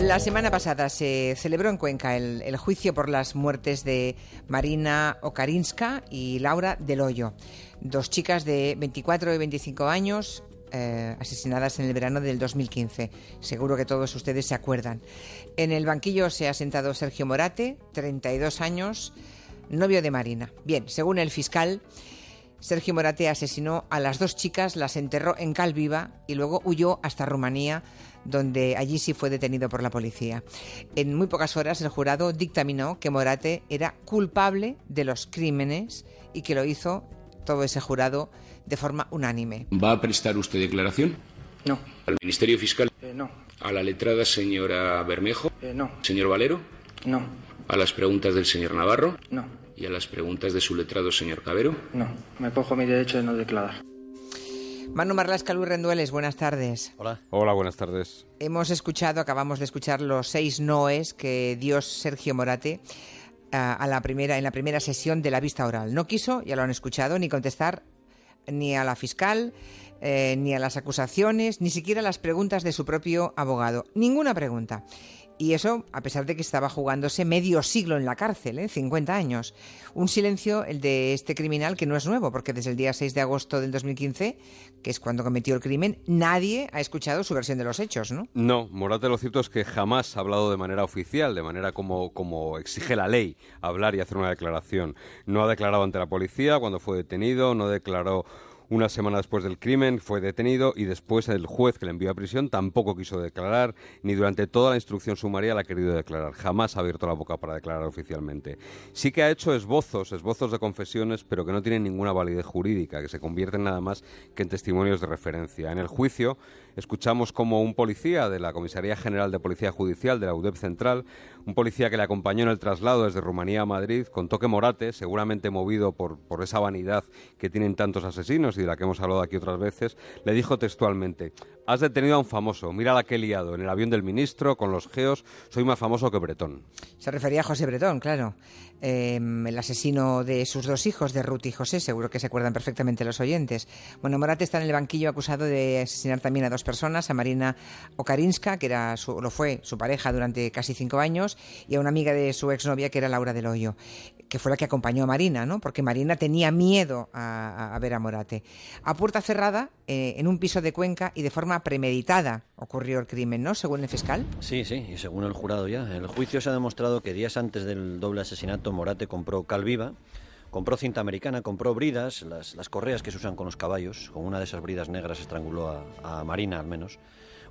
La semana pasada se celebró en Cuenca el, juicio por las muertes de Marina Okarinska y Laura Del Hoyo, dos chicas de 24 y 25 años eh, asesinadas en el verano del 2015. Seguro que todos ustedes se acuerdan. En el banquillo se ha sentado Sergio Morate, 32 años, novio de Marina. Bien, según el fiscal, Sergio Morate asesinó a las dos chicas, las enterró en Calviva y luego huyó hasta Rumanía donde allí sí fue detenido por la policía. En muy pocas horas el jurado dictaminó que Morate era culpable de los crímenes y que lo hizo todo ese jurado de forma unánime. ¿Va a prestar usted declaración? No. ¿Al Ministerio Fiscal? Eh, no. ¿A la letrada señora Bermejo? Eh, no. ¿Señor Valero? No. ¿A las preguntas del señor Navarro? No. ¿Y a las preguntas de su letrado señor Cabero? No. Me cojo mi derecho de no declarar. Manu Marlasca, Luis Rendueles, buenas tardes. Hola. Hola, buenas tardes. Hemos escuchado, acabamos de escuchar los seis noes que dio Sergio Morate a, la primera, en la primera sesión de la vista oral. No quiso, ya lo han escuchado, ni contestar ni a la fiscal, eh, ni a las acusaciones, ni siquiera a las preguntas de su propio abogado. Ninguna pregunta. Y eso a pesar de que estaba jugándose medio siglo en la cárcel, ¿eh? 50 años. Un silencio, el de este criminal, que no es nuevo, porque desde el día 6 de agosto del 2015, que es cuando cometió el crimen, nadie ha escuchado su versión de los hechos, ¿no? No, Morate lo cierto es que jamás ha hablado de manera oficial, de manera como, como exige la ley, hablar y hacer una declaración. No ha declarado ante la policía cuando fue detenido, no declaró una semana después del crimen fue detenido y después el juez que le envió a prisión tampoco quiso declarar, ni durante toda la instrucción sumaria la ha querido declarar. Jamás ha abierto la boca para declarar oficialmente. Sí que ha hecho esbozos, esbozos de confesiones, pero que no tienen ninguna validez jurídica, que se convierten nada más que en testimonios de referencia. En el juicio escuchamos como un policía de la Comisaría General de Policía Judicial de la UDEP Central, un policía que le acompañó en el traslado desde Rumanía a Madrid, contó que Morate, seguramente movido por, por esa vanidad que tienen tantos asesinos de la que hemos hablado aquí otras veces, le dijo textualmente, has detenido a un famoso, mira la que he liado, en el avión del ministro, con los geos, soy más famoso que Bretón. Se refería a José Bretón, claro, em, el asesino de sus dos hijos, de Ruth y José, seguro que se acuerdan perfectamente los oyentes. Bueno, Morate está en el banquillo acusado de asesinar también a dos personas, a Marina Okarinska, que era lo fue su pareja durante casi cinco años, y a una amiga de su exnovia, que era Laura del Hoyo que fue la que acompañó a Marina, ¿no? Porque Marina tenía miedo a, ver a Morate. A puerta cerrada, eh, en un piso de Cuenca y de forma premeditada ocurrió el crimen, ¿no? Según el fiscal. Sí, sí, y según el jurado ya. El juicio se ha demostrado que días antes del doble asesinato Morate compró calviva, compró cinta americana, compró bridas, las, correas que se usan con los caballos. Con una de esas bridas negras estranguló a, Marina, al menos.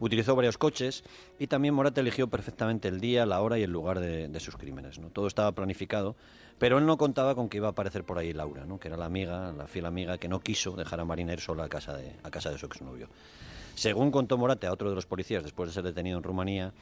Utilizó varios coches y también Morate eligió perfectamente el día, la hora y el lugar de, de sus crímenes. ¿no? Todo estaba planificado pero él no contaba con que iba a aparecer por ahí Laura, ¿no? que era la amiga, la fiel amiga que no quiso dejar a Marina ir sola a casa de, a casa de su exnovio. Según contó Morate a otro de los policías después de ser detenido en Rumanía,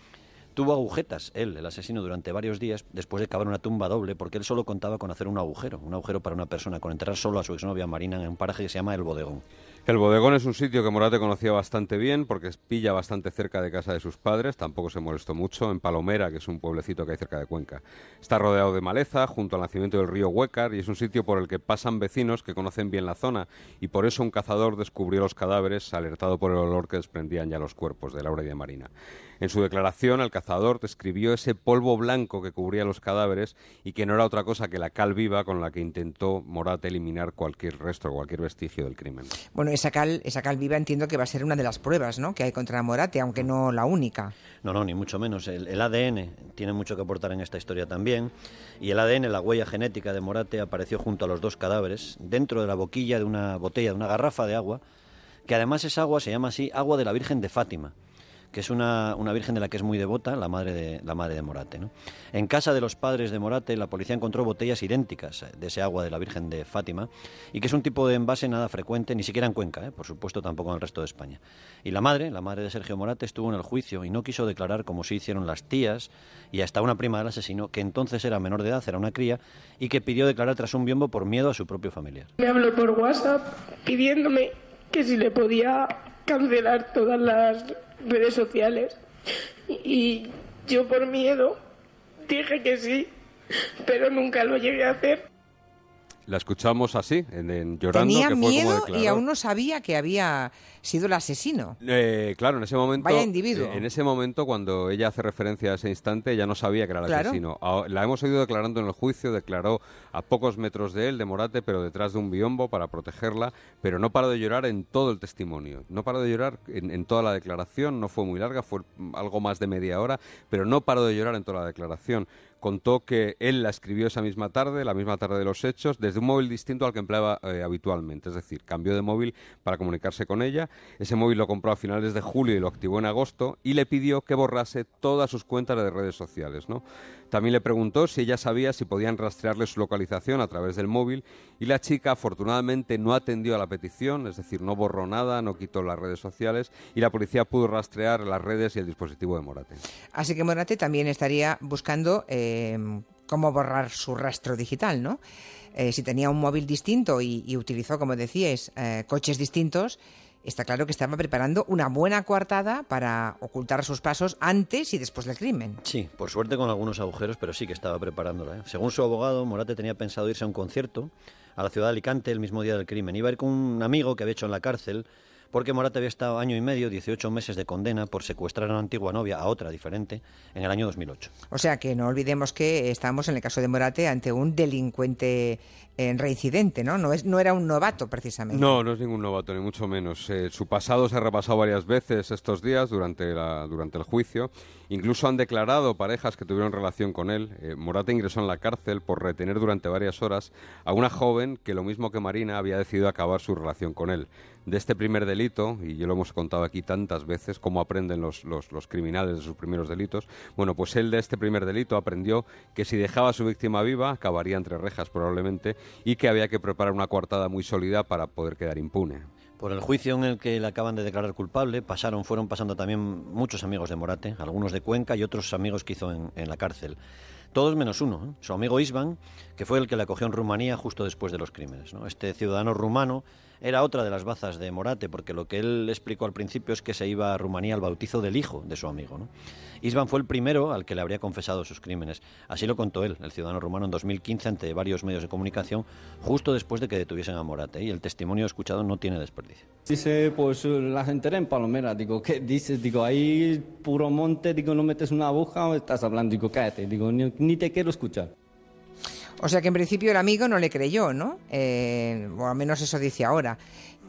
tuvo agujetas, él, el asesino, durante varios días después de cavar una tumba doble, porque él solo contaba con hacer un agujero, un agujero para una persona, con enterrar solo a su exnovia Marina en un paraje que se llama El Bodegón. El bodegón es un sitio que Morate conocía bastante bien porque pilla bastante cerca de casa de sus padres, tampoco se molestó mucho, en Palomera, que es un pueblecito que hay cerca de Cuenca. Está rodeado de maleza, junto al nacimiento del río Huécar, y es un sitio por el que pasan vecinos que conocen bien la zona, y por eso un cazador descubrió los cadáveres alertado por el olor que desprendían ya los cuerpos de Laura y de Marina. En su declaración, el cazador describió ese polvo blanco que cubría los cadáveres y que no era otra cosa que la cal viva con la que intentó Morate eliminar cualquier resto, cualquier vestigio del crimen. Esa cal, esa cal viva entiendo que va a ser una de las pruebas ¿no? que hay contra Morate, aunque no la única. No, no, ni mucho menos. El, el ADN tiene mucho que aportar en esta historia también. Y el ADN, la huella genética de Morate, apareció junto a los dos cadáveres, dentro de la boquilla de una botella, de una garrafa de agua, que además esa agua se llama así agua de la Virgen de Fátima que es una, una, virgen de la que es muy devota, la madre de, la madre de Morate. ¿no? En casa de los padres de Morate, la policía encontró botellas idénticas de ese agua de la Virgen de Fátima, y que es un tipo de envase nada frecuente, ni siquiera en Cuenca, ¿eh? por supuesto tampoco en el resto de España. Y la madre, la madre de Sergio Morate, estuvo en el juicio y no quiso declarar como sí hicieron las tías y hasta una prima del asesino, que entonces era menor de edad, era una cría, y que pidió declarar tras un biombo por miedo a su propio familiar. Me habló por WhatsApp pidiéndome que si le podía cancelar todas las redes sociales. Y yo por miedo dije que sí, pero nunca lo llegué a hacer. La escuchamos así, en, en- llorando. Tenía que fue como miedo y aún no sabía que había sido el asesino. Eh, claro, en ese momento. Vaya individuo. eh, en ese momento, cuando ella hace referencia a ese instante, ella no sabía que era el Claro. asesino. La hemos oído declarando en el juicio, declaró a pocos metros de él, de Morate, pero detrás de un biombo para protegerla, pero no paró de llorar en todo el testimonio. No paró de llorar en, en toda la declaración, no fue muy larga, fue algo más de media hora, pero no paró de llorar en toda la declaración. Contó que él la escribió esa misma tarde, la misma tarde de los hechos, desde un móvil distinto al que empleaba eh, habitualmente. Es decir, cambió de móvil para comunicarse con ella. Ese móvil lo compró a finales de julio y lo activó en agosto y le pidió que borrase todas sus cuentas de redes sociales. También le preguntó si ella sabía si podían rastrearle su localización a través del móvil y la chica afortunadamente no atendió a la petición, es decir, no borró nada, no quitó las redes sociales y la policía pudo rastrear las redes y el dispositivo de Morate. Así que Morate también estaría buscando eh, cómo borrar su rastro digital, ¿no? Eh, si tenía un móvil distinto y, y utilizó, como decíais, eh, coches distintos, está claro que estaba preparando una buena coartada para ocultar sus pasos antes y después del crimen. Sí, por suerte con algunos agujeros, pero sí que estaba preparándola. ¿eh? Según su abogado, Morate tenía pensado irse a un concierto a la ciudad de Alicante el mismo día del crimen. Iba a ir con un amigo que había hecho en la cárcel porque Morate había estado año y medio, 18 meses de condena por secuestrar a una antigua novia, a otra diferente, en el año 2008. O sea que no olvidemos que estamos en el caso de Morate ante un delincuente eh, reincidente, ¿no? No, es, no era un novato precisamente. No, no es ningún novato, ni mucho menos. Eh, su pasado se ha repasado varias veces estos días durante, la, durante el juicio. Incluso han declarado parejas que tuvieron relación con él. Eh, Morate ingresó en la cárcel por retener durante varias horas a una joven que, lo mismo que Marina, había decidido acabar su relación con él. De este primer delito, y yo lo hemos contado aquí tantas veces, cómo aprenden los, los, criminales de sus primeros delitos, bueno, pues él de este primer delito aprendió que si dejaba a su víctima viva, acabaría entre rejas probablemente, y que había que preparar una coartada muy sólida para poder quedar impune. Por el juicio en el que le acaban de declarar culpable, pasaron, fueron pasando también muchos amigos de Morate, algunos de Cuenca y otros amigos que hizo en, en la cárcel. Todos menos uno, ¿eh? su amigo Isvan, que fue el que le acogió en Rumanía justo después de los crímenes. Este ciudadano rumano era otra de las bazas de Morate, porque lo que él explicó al principio es que se iba a Rumanía al bautizo del hijo de su amigo. ¿no? Fue el primero al que le habría confesado sus crímenes. Así lo contó él, el ciudadano rumano, en 2015 ante varios medios de comunicación, justo después de que detuviesen a Morate. Y el testimonio escuchado no tiene desperdicio. Dice, pues la gente era en Palomera. Digo, ¿qué dices? Digo, ahí puro monte, digo, no metes una aguja o estás hablando. Digo, cállate. Digo, ni te quiero escuchar. O sea que en principio el amigo no le creyó, ¿no? Eh, o al menos eso dice ahora.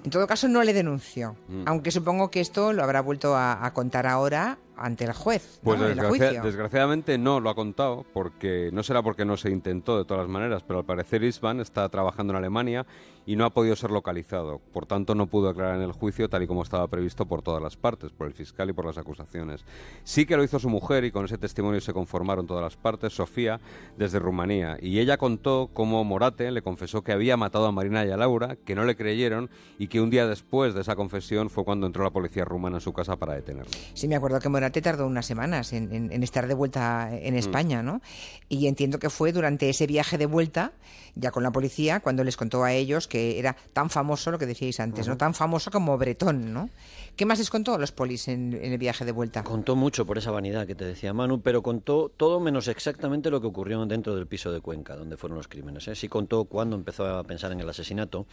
En todo caso, no le denunció. Mm. Aunque supongo que esto lo habrá vuelto a, a contar ahora ante el juez. Pues ¿no? el desgracia- juicio. desgraciadamente no lo ha contado, porque no será porque no se intentó de todas las maneras, pero al parecer Isvan está trabajando en Alemania y no ha podido ser localizado. Por tanto, no pudo declarar en el juicio tal y como estaba previsto por todas las partes, por el fiscal y por las acusaciones. Sí que lo hizo su mujer y con ese testimonio se conformaron todas las partes, Sofía, desde Rumanía. Y ella contó cómo Morate le confesó que había matado a Marina y a Laura, que no le creyeron y que un día después de esa confesión fue cuando entró la policía rumana en su casa para detenerlo. Sí, me acuerdo que Morate tardó unas semanas en, en- en estar de vuelta en Mm. España, ¿no? Y entiendo que fue durante ese viaje de vuelta, ya con la policía, cuando les contó a ellos que era tan famoso, lo que decíais antes, ¿no? Tan famoso como Bretón, ¿no? ¿Qué más les contó a los polis en, en el viaje de vuelta? Contó mucho por esa vanidad que te decía Manu, pero contó todo menos exactamente lo que ocurrió dentro del piso de Cuenca, donde fueron los crímenes. ¿eh? Sí contó cuándo empezó a pensar en el asesinato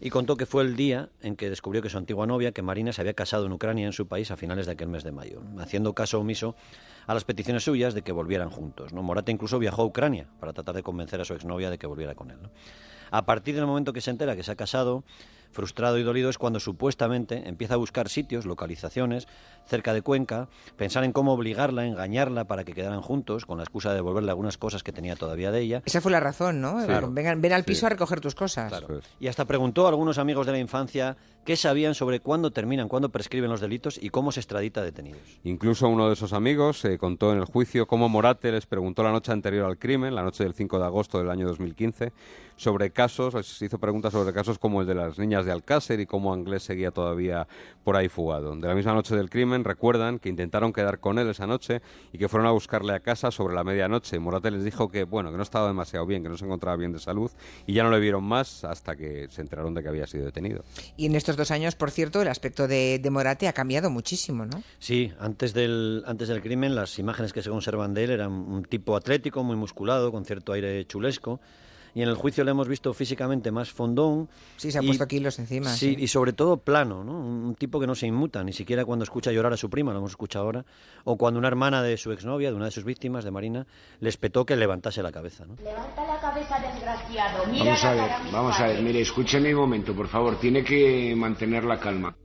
y contó que fue el día en que descubrió que su antigua novia, que Marina, se había casado en Ucrania, en su país, a finales de aquel mes de mayo, haciendo caso omiso a las peticiones suyas de que volvieran juntos. ¿no? Morata incluso viajó a Ucrania para tratar de convencer a su exnovia de que volviera con él. A partir del momento que se entera que se ha casado, frustrado y dolido, es cuando supuestamente empieza a buscar sitios, localizaciones, cerca de Cuenca, pensar en cómo obligarla, engañarla para que quedaran juntos, con la excusa de devolverle algunas cosas que tenía todavía de ella. Esa fue la razón, ¿no? Claro. Vengan, ven al Sí. piso a recoger tus cosas. Y hasta preguntó a algunos amigos de la infancia qué sabían sobre cuándo terminan, cuándo prescriben los delitos y cómo se extradita a detenidos. Incluso uno de esos amigos eh, contó en el juicio cómo Morate les preguntó la noche anterior al crimen, la noche del 5 de agosto del año 2015, sobre casos, les hizo preguntas sobre casos como el de las niñas de Alcácer y cómo Anglés seguía todavía por ahí fugado. De la misma noche del crimen recuerdan que intentaron quedar con él esa noche y que fueron a buscarle a casa sobre la medianoche. Morate les dijo que bueno, que no estaba demasiado bien, que no se encontraba bien de salud y ya no le vieron más hasta que se enteraron de que había sido detenido. Y en estos dos años, por cierto, el aspecto de, de Morate ha cambiado muchísimo, ¿no? Sí, antes del, antes del crimen las imágenes que se conservan de él eran un tipo atlético, muy musculado, con cierto aire chulesco. Y en el juicio le hemos visto físicamente más fondón. Sí, se ha y- puesto kilos encima. Sí, sí. y sobre todo plano, ¿no? Un tipo que no se inmuta, ni siquiera cuando escucha llorar a su prima, lo hemos escuchado ahora, o cuando una hermana de su exnovia, de una de sus víctimas, de Marina, le espetó que levantase la cabeza, ¿no? Levanta la cabeza, desgraciado. Mira Vamos a ver, vamos a ver, mire, escúcheme un momento, por favor, tiene que mantener la calma.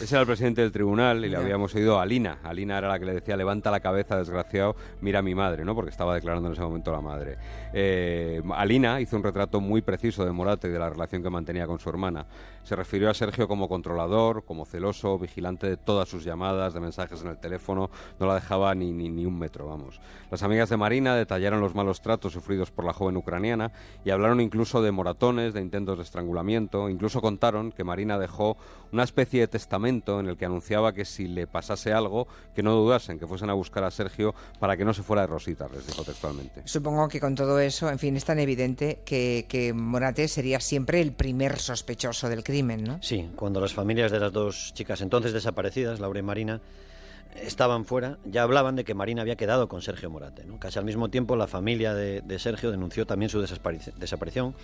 Ese era el presidente del tribunal y le habíamos oído a Alina. Alina era la que le decía, levanta la cabeza, desgraciado, mira a mi madre, ¿no? Porque estaba declarando en ese momento la madre. Eh, Alina hizo un retrato muy preciso de Morate y de la relación que mantenía con su hermana. Se refirió a Sergio como controlador, como celoso, vigilante de todas sus llamadas, de mensajes en el teléfono, no la dejaba ni, ni, ni un metro, vamos. Las amigas de Marina detallaron los malos tratos sufridos por la joven ucraniana y hablaron incluso de moratones, de intentos de estrangulamiento, incluso contaron que Marina dejó una especie de testamento en el que anunciaba que si le pasase algo, que no dudasen, que fuesen a buscar a Sergio para que no se fuera de rositas, les dijo textualmente. Supongo que con todo eso, en fin, es tan evidente que, que Morate sería siempre el primer sospechoso del crimen, ¿no? Sí, cuando las familias de las dos chicas entonces desaparecidas, Laura y Marina, estaban fuera, ya hablaban de que Marina había quedado con Sergio Morate. ¿no? Casi al mismo tiempo la familia de, de Sergio denunció también su desaparici- desaparición,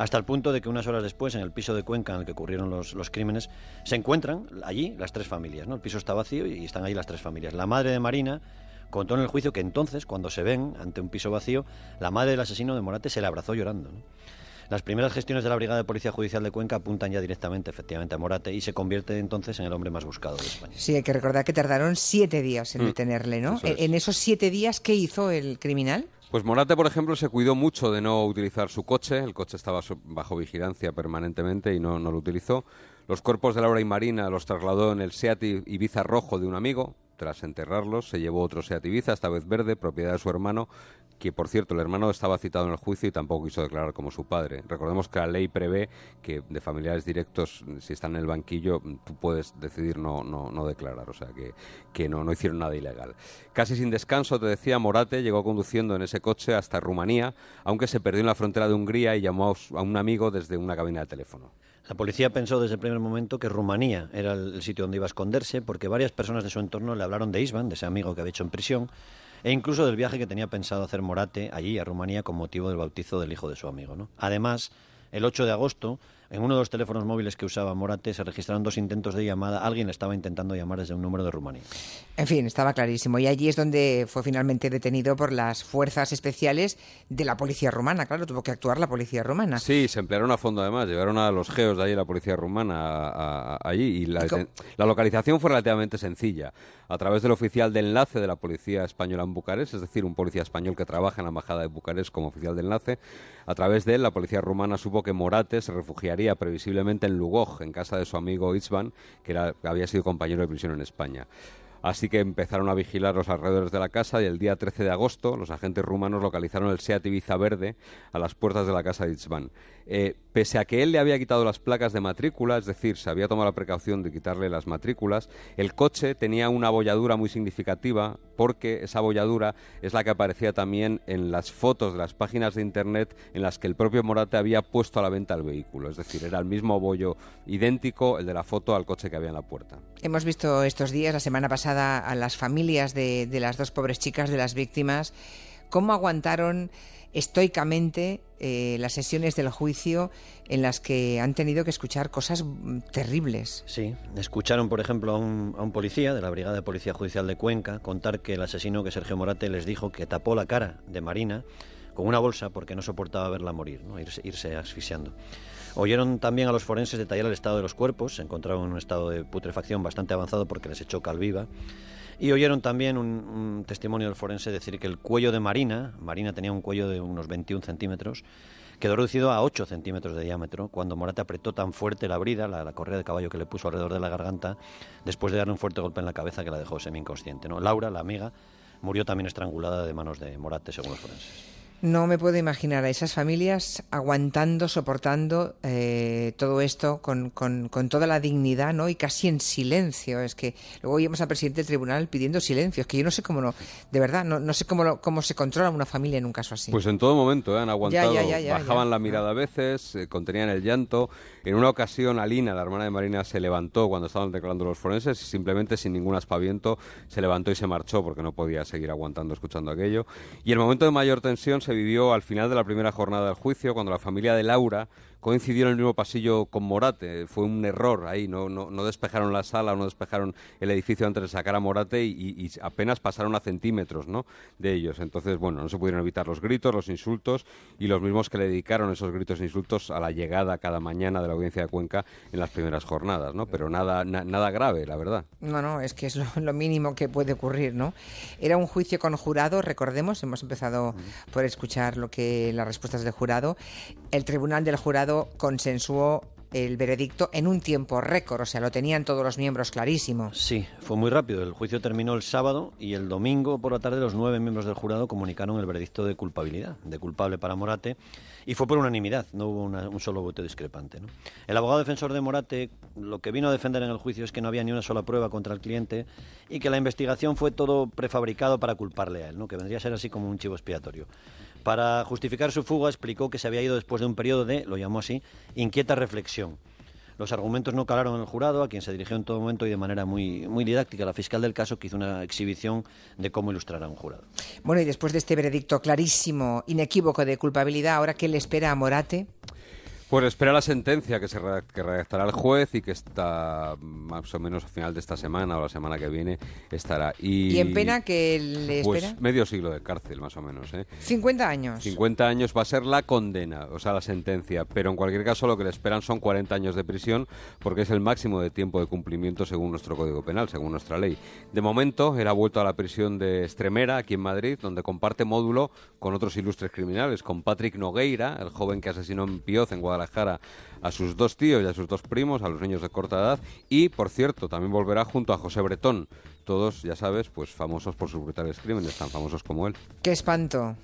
hasta el punto de que unas horas después, en el piso de Cuenca en el que ocurrieron los, los crímenes, se encuentran allí las tres familias. ¿no? El piso está vacío y están ahí las tres familias. La madre de Marina contó en el juicio que entonces, cuando se ven ante un piso vacío, la madre del asesino de Morate se le abrazó llorando. ¿no? Las primeras gestiones de la Brigada de Policía Judicial de Cuenca apuntan ya directamente, efectivamente, a Morate y se convierte entonces en el hombre más buscado de España. Sí, hay que recordar que tardaron siete días en Mm, detenerle, ¿no? eso es. En esos siete días, ¿qué hizo el criminal? Pues Morate, por ejemplo, se cuidó mucho de no utilizar su coche. El coche estaba bajo vigilancia permanentemente y no, no lo utilizó. Los cuerpos de Laura y Marina los trasladó en el Seat Ibiza rojo de un amigo. Tras enterrarlos, se llevó otro Seat Ibiza, esta vez verde, propiedad de su hermano, que por cierto, el hermano estaba citado en el juicio y tampoco quiso declarar como su padre. Recordemos que la ley prevé que de familiares directos, si están en el banquillo, tú puedes decidir no, no, no declarar, o sea que, que no, no hicieron nada ilegal. Casi sin descanso, te decía, Morate llegó conduciendo en ese coche hasta Rumanía, aunque se perdió en la frontera de Hungría y llamó a un amigo desde una cabina de teléfono. La policía pensó desde el primer momento que Rumanía era el sitio donde iba a esconderse, porque varias personas de su entorno le hablaron de Isvan, de ese amigo que había hecho en prisión, e incluso del viaje que tenía pensado hacer Morate allí, a Rumanía, con motivo del bautizo del hijo de su amigo. ¿no? Además, el 8 de agosto, en uno de los teléfonos móviles que usaba Morate, se registraron dos intentos de llamada. Alguien le estaba intentando llamar desde un número de Rumanía. En fin, estaba clarísimo. Y allí es donde fue finalmente detenido por las fuerzas especiales de la policía rumana. Claro, tuvo que actuar la policía rumana. Sí, se emplearon a fondo además, llevaron a los geos de allí, la policía rumana, a- a- allí y la, ¿Y la localización fue relativamente sencilla. A través del oficial de enlace de la policía española en Bucarest, es decir, un policía español que trabaja en la embajada de Bucarest como oficial de enlace, a través de él la policía rumana supo que Morate se refugiaría previsiblemente en Lugoj, en casa de su amigo Itzvan, que había sido compañero de prisión en España. Así que empezaron a vigilar los alrededores de la casa y el día 13 de agosto los agentes rumanos localizaron el Seat Ibiza verde a las puertas de la casa de Itzvan. Eh, pese a que él le había quitado las placas de matrícula, es decir, se había tomado la precaución de quitarle las matrículas, el coche tenía una abolladura muy significativa porque esa abolladura es la que aparecía también en las fotos de las páginas de internet en las que el propio Morate había puesto a la venta el vehículo. Es decir, era el mismo bollo idéntico, el de la foto, al coche que había en la puerta. Hemos visto estos días, la semana pasada, a las familias de, las dos pobres chicas, de las víctimas, cómo aguantaron estoicamente eh, las sesiones del juicio en las que han tenido que escuchar cosas terribles. Sí, escucharon, por ejemplo, a un, a un policía de la Brigada de Policía Judicial de Cuenca contar que el asesino, que Sergio Morate, les dijo que tapó la cara de Marina con una bolsa porque no soportaba verla morir, ¿no? irse, irse asfixiando. Oyeron también a los forenses detallar el estado de los cuerpos, se encontraron en un estado de putrefacción bastante avanzado porque les echó calviva. Y oyeron también un, testimonio del forense decir que el cuello de Marina, Marina tenía un cuello de unos 21 centímetros, quedó reducido a 8 centímetros de diámetro cuando Morate apretó tan fuerte la brida, la, correa de caballo que le puso alrededor de la garganta, después de darle un fuerte golpe en la cabeza que la dejó semi-inconsciente. ¿no? Laura, la amiga, murió también estrangulada de manos de Morate, según los forenses. No me puedo imaginar a esas familias aguantando, soportando eh, todo esto con, con- con toda la dignidad, ¿no? Y casi en silencio. Es que luego oímos al presidente del tribunal pidiendo silencio. Es que yo no sé cómo no, de verdad, no, no sé cómo, lo- cómo se controla una familia en un caso así. Pues en todo momento ¿eh? han aguantado, ya, ya, ya, bajaban la mirada a veces, eh, contenían el llanto. En una ocasión, Alina, la hermana de Marina, se levantó cuando estaban declarando los forenses y simplemente sin ningún aspaviento se levantó y se marchó porque no podía seguir aguantando escuchando aquello. Y el momento de mayor tensión se se vivió al final de la primera jornada del juicio, cuando la familia de Laura coincidió en el mismo pasillo con Morate. Fue un error ahí, no, no, no despejaron la sala, no despejaron el edificio antes de sacar a Morate y, y- y apenas pasaron a centímetros ¿no? de ellos. Entonces, bueno, no se pudieron evitar los gritos, los insultos y los mismos que le dedicaron esos gritos e insultos a la llegada cada mañana de la audiencia de Cuenca en las primeras jornadas, ¿no? Pero nada, na- nada grave, la verdad. No, no, es que es lo, lo mínimo que puede ocurrir, ¿no? Era un juicio con jurado, recordemos, hemos empezado por escuchar lo que las respuestas del jurado. El tribunal del jurado consensuó el veredicto en un tiempo récord, o sea, lo tenían todos los miembros clarísimo. Sí, fue muy rápido. El juicio terminó el sábado y el domingo por la tarde los nueve miembros del jurado comunicaron el veredicto de culpabilidad, de culpable para Morate, y fue por unanimidad, no hubo un solo voto discrepante. El abogado defensor de Morate lo que vino a defender en el juicio es que no había ni una sola prueba contra el cliente y que la investigación fue todo prefabricado para culparle a él, ¿no? que vendría a ser así como un chivo expiatorio. Para justificar su fuga explicó que se había ido después de un periodo de, lo llamó así, inquieta reflexión. Los argumentos no calaron en el jurado, a quien se dirigió en todo momento y de manera muy, muy didáctica la fiscal del caso, que hizo una exhibición de cómo ilustrar a un jurado. Bueno, y después de este veredicto clarísimo, inequívoco de culpabilidad, ¿ahora qué le espera a Morate? Pues espera la sentencia que se que redactará el juez y que está más o menos a final de esta semana o la semana que viene estará. Y, ¿Y en pena que le Pues espera? medio siglo de cárcel, más o menos. ¿eh? 50 años. 50 años va a ser la condena, o sea, la sentencia, pero en cualquier caso lo que le esperan son 40 años de prisión porque es el máximo de tiempo de cumplimiento según nuestro Código Penal, según nuestra ley. De momento, él ha vuelto a la prisión de Estremera, aquí en Madrid, donde comparte módulo con otros ilustres criminales, con Patrick Nogueira, el joven que asesinó en Pioz, en Guadalajara, a sus dos tíos y a sus dos primos, a los niños de corta edad, y, por cierto, también volverá junto a José Bretón, todos, ya sabes, pues famosos por sus brutales crímenes, tan famosos como él. Qué espanto.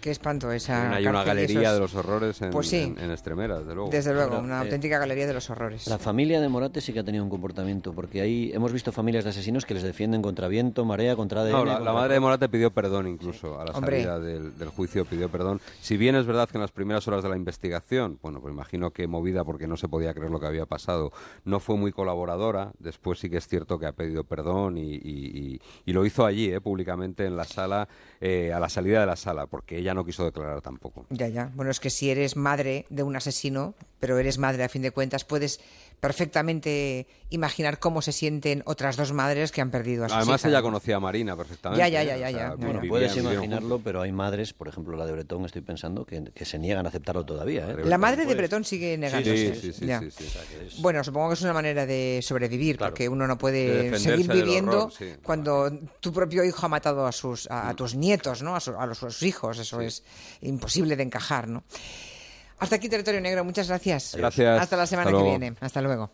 Qué espanto esa. Ahí una galería esos- de los horrores en, Pues sí. en, en Extremera, desde luego. Desde luego, una eh, auténtica galería de los horrores. La familia de Morate sí que ha tenido un comportamiento, porque ahí hemos visto familias de asesinos que les defienden contra viento, marea, contra ADN. No, la, la madre de Morate pidió perdón incluso a la Hombre. salida del, del juicio, pidió perdón. Si bien es verdad que en las primeras horas de la investigación, bueno, pues imagino que movida porque no se podía creer lo que había pasado, no fue muy colaboradora, después sí que es cierto que ha pedido perdón y, y- y- y lo hizo allí, eh, públicamente en la sala, eh, a la salida de la sala, porque ella no quiso declarar tampoco. Ya, ya. Bueno, es que si eres madre de un asesino, pero eres madre a fin de cuentas, puedes perfectamente imaginar cómo se sienten otras dos madres que han perdido a sus Además hijas. ía conocía a Marina perfectamente. Ya, ya, ya, ya, O sea, ya. Bueno, vivían- Puedes imaginarlo, pero hay madres, por ejemplo la de Bretón, estoy pensando, que, que se niegan a aceptarlo todavía. ¿eh? La madre de Pues- Bretón sigue negándose. Sí, sí, sí, Ya. sí, sí. Bueno, supongo que es una manera de sobrevivir, Claro. porque uno no De puede seguir viviendo horror, sí. cuando tu propio hijo ha matado a sus a, a tus nietos, ¿no? A, su- a los, a sus hijos. Eso es imposible de encajar, ¿no? Hasta aquí territorio negro. Muchas gracias. Gracias. Hasta la semana Hasta que viene. Hasta luego.